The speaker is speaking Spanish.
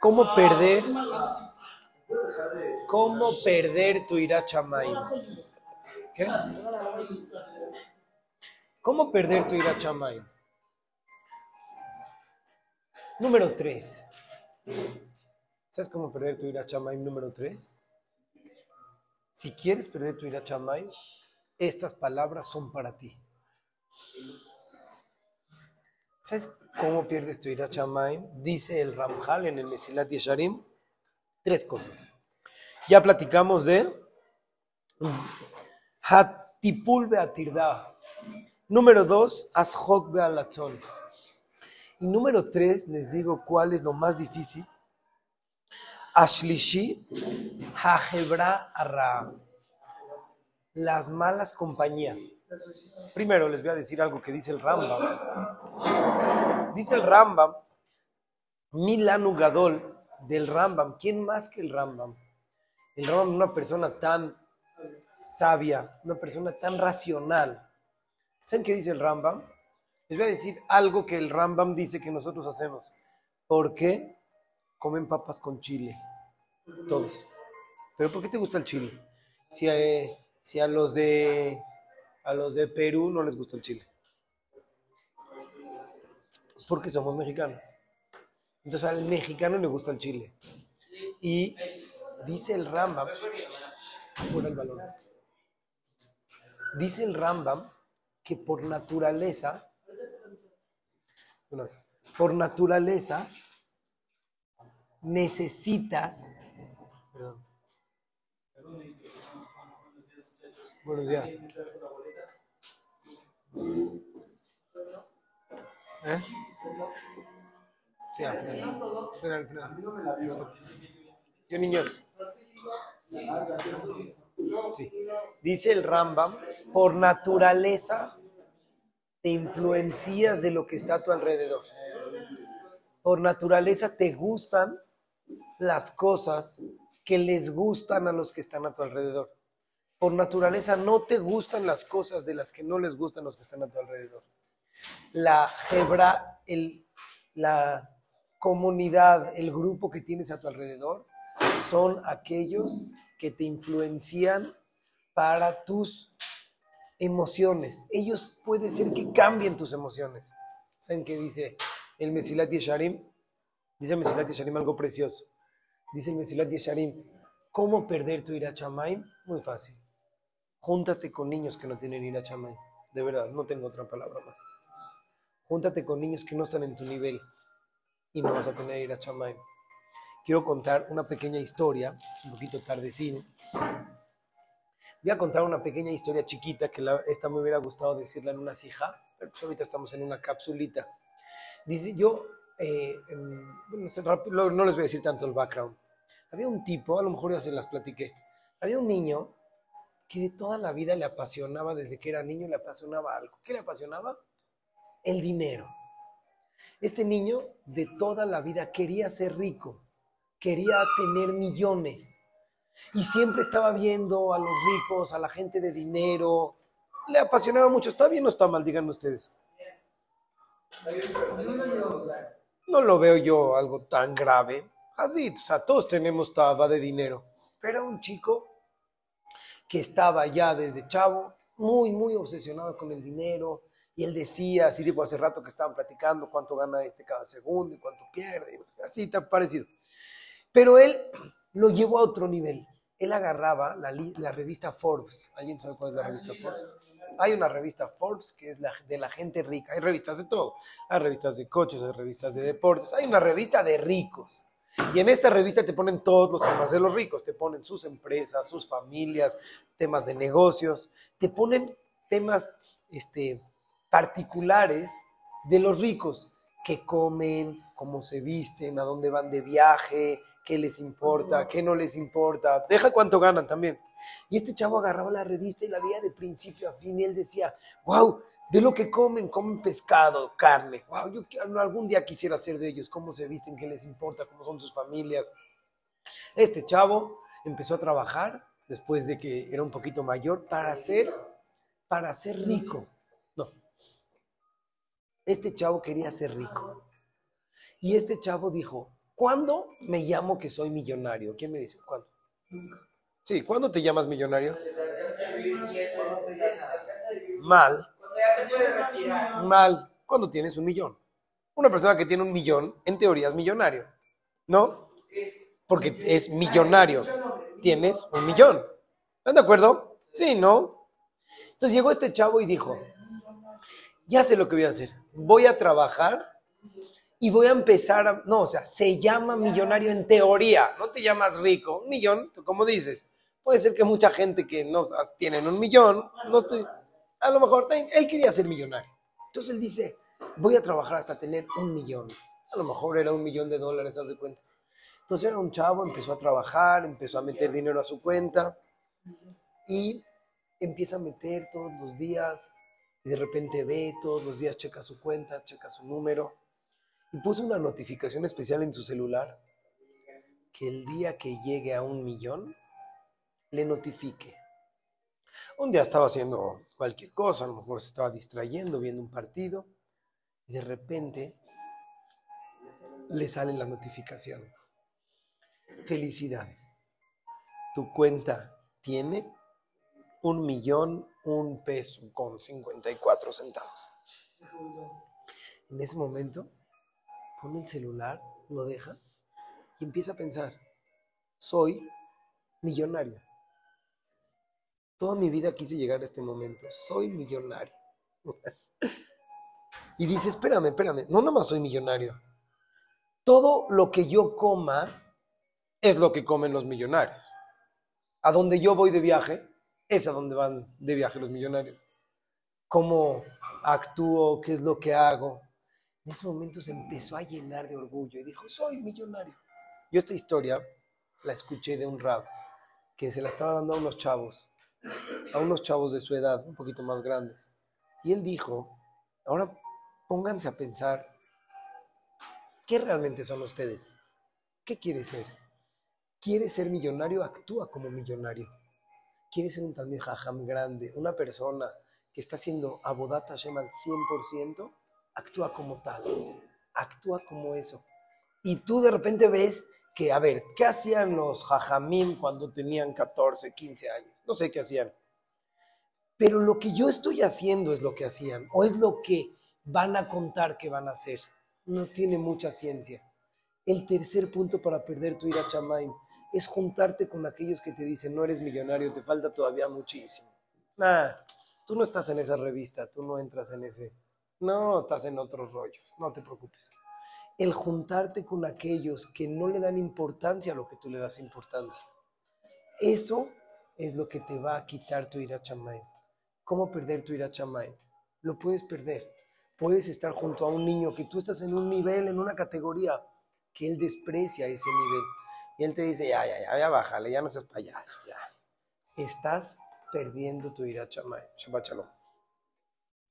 ¿Cómo perder? ¿Cómo perder tu ira chamay? ¿Qué? ¿Cómo perder tu ira chamay? Número 3. ¿Sabes cómo perder tu ira chamay número 3? Si quieres perder tu ira chamay, estas palabras son para ti. ¿Sabes cómo pierdes tu ira chamay? Dice el Ramjal en el Mesilat Yesharim. Tres cosas. Ya platicamos de Hatipul Beatirda. Número dos, Ashok Bealatzon. Y número tres, les digo cuál es lo más difícil. Ashlishi Hajebra Arra. Las malas compañías. Primero les voy a decir algo que dice el Rambam. Dice el Rambam, Milanu Gadol del Rambam. ¿Quién más que el Rambam? El Rambam una persona tan sabia, una persona tan racional. ¿Saben qué dice el Rambam? Les voy a decir algo que el Rambam dice que nosotros hacemos. ¿Por qué comen papas con chile? Todos. ¿Pero por qué te gusta el chile? Si, eh, si a los de a los de Perú no les gusta el chile. Porque somos mexicanos. Entonces al mexicano le gusta el chile. Y dice el Rambam, fuera el balón. Dice el Rambam que por naturaleza, por naturaleza necesitas, perdón. Buenos días. ¿Eh? Sí, al final. Al final, al final. ¿Qué niños? Sí. Dice el Rambam, por naturaleza te influencias de lo que está a tu alrededor. Por naturaleza te gustan las cosas que les gustan a los que están a tu alrededor. Por naturaleza no te gustan las cosas de las que no les gustan los que están a tu alrededor. La hebra, el, la comunidad, el grupo que tienes a tu alrededor, son aquellos que te influencian para tus emociones. Ellos puede ser que cambien tus emociones. ¿Saben qué dice el Mesilat Yesharim? Dice el Mesilat Yesharim algo precioso. Dice el Mesilat Yesharim, ¿cómo perder tu ira chamaim? Muy fácil. Júntate con niños que no tienen ira chamaim. De verdad, no tengo otra palabra más. Júntate con niños que no están en tu nivel y no vas a tener ira chamaim. Quiero contar una pequeña historia, es un poquito tardecín. Voy a contar una pequeña historia chiquita que la, esta me hubiera gustado decirla en una cija, pero pues ahorita estamos en una capsulita. Dice, yo, eh, no, no les voy a decir tanto el background. Había un tipo, a lo mejor ya se las platiqué, había un niño que de toda la vida le apasionaba, desde que era niño le apasionaba algo. ¿Qué le apasionaba? El dinero. Este niño de toda la vida quería ser rico, quería tener millones y siempre estaba viendo a los ricos, a la gente de dinero. Le apasionaba mucho. ¿Está bien o está mal? Díganme ustedes. No lo veo yo algo tan grave. Así, o sea, todos tenemos taba de dinero. Pero un chico que estaba ya desde chavo muy, muy obsesionado con el dinero. Y él decía, así tipo hace rato que estaban platicando cuánto gana este cada segundo y cuánto pierde. Y así ha parecido. Pero él lo llevó a otro nivel. Él agarraba la, la, revista Forbes. ¿Alguien sabe cuál es la revista Forbes? Hay una revista Forbes que es la, de la gente rica. Hay revistas de todo. Hay revistas de coches, hay revistas de deportes. Hay una revista de ricos. Y en esta revista te ponen todos los temas de los ricos. Te ponen sus empresas, sus familias, temas de negocios. Te ponen temas este, particulares de los ricos. Qué comen, cómo se visten, a dónde van de viaje, qué les importa, qué no les importa, deja cuánto ganan también. Y este chavo agarraba la revista y la veía de principio a fin y él decía, wow, ve lo que comen, comen pescado, carne, wow, yo algún día quisiera ser de ellos, cómo se visten, qué les importa, cómo son sus familias. Este chavo empezó a trabajar después de que era un poquito mayor para ser, para ser rico. Este chavo quería ser rico. Y este chavo dijo, ¿Cuándo me llamo que soy millonario? ¿Quién me dice? ¿Cuándo? Sí, ¿cuándo te llamas millonario? Mal. Mal. ¿Cuándo tienes un millón? Una persona que tiene un millón, en teoría es millonario. ¿No? Porque es millonario. Tienes un millón. ¿Están de acuerdo? Sí, ¿no? Entonces llegó este chavo y dijo, ya sé lo que voy a hacer. Voy a trabajar y voy a empezar a... No, o sea, se llama millonario en teoría, no te llamas rico. Un millón, como dices, puede ser que mucha gente que no tienen un millón, no estoy... A lo mejor él quería ser millonario. Entonces él dice, voy a trabajar hasta tener un millón. A lo mejor era un millón de dólares, haz de cuenta. Entonces era un chavo, empezó a trabajar, empezó a meter dinero a su cuenta y empieza a meter todos los días y de repente ve todos los días, checa su cuenta, checa su número y puso una notificación especial en su celular que el día que llegue a un millón le notifique. Un día estaba haciendo cualquier cosa, a lo mejor se estaba distrayendo, viendo un partido, y de repente le sale la notificación. Felicidades. Tu cuenta tiene un millón, un peso con 54 centavos. En ese momento pone el celular, lo deja y empieza a pensar, soy millonario. Toda mi vida quise llegar a este momento, soy millonario. y dice, espérame, espérame, no nomás soy millonario. Todo lo que yo coma es lo que comen los millonarios. A donde yo voy de viaje, es a donde van de viaje los millonarios. Cómo actúo, qué es lo que hago, en ese momento se empezó a llenar de orgullo y dijo, soy millonario. Yo esta historia la escuché de un rap que se la estaba dando a unos chavos, a unos chavos de su edad, un poquito más grandes. Y él dijo, ahora pónganse a pensar, ¿qué realmente son ustedes? ¿Qué quiere ser? ¿Quiere ser millonario? Actúa como millonario. ¿Quiere ser un también jajam grande? Una persona que está haciendo abodata Hashem al 100%? actúa como tal, actúa como eso. Y tú de repente ves que, a ver, ¿qué hacían los jajamín cuando tenían 14, 15 años? No sé qué hacían. Pero lo que yo estoy haciendo es lo que hacían, o es lo que van a contar que van a hacer. No tiene mucha ciencia. El tercer punto para perder tu ira chamaim es juntarte con aquellos que te dicen, no eres millonario, te falta todavía muchísimo. Nah, tú no estás en esa revista, tú no entras en ese no, estás en otros rollos, no te preocupes. El juntarte con aquellos que no le dan importancia a lo que tú le das importancia. Eso es lo que te va a quitar tu ira chamay. ¿Cómo perder tu ira chamay? Lo puedes perder. Puedes estar junto a un niño que tú estás en un nivel, en una categoría, que él desprecia ese nivel. Y él te dice, ya, ya, ya, ya, bájale, ya no seas payaso, ya. Estás perdiendo tu ira. Shabbat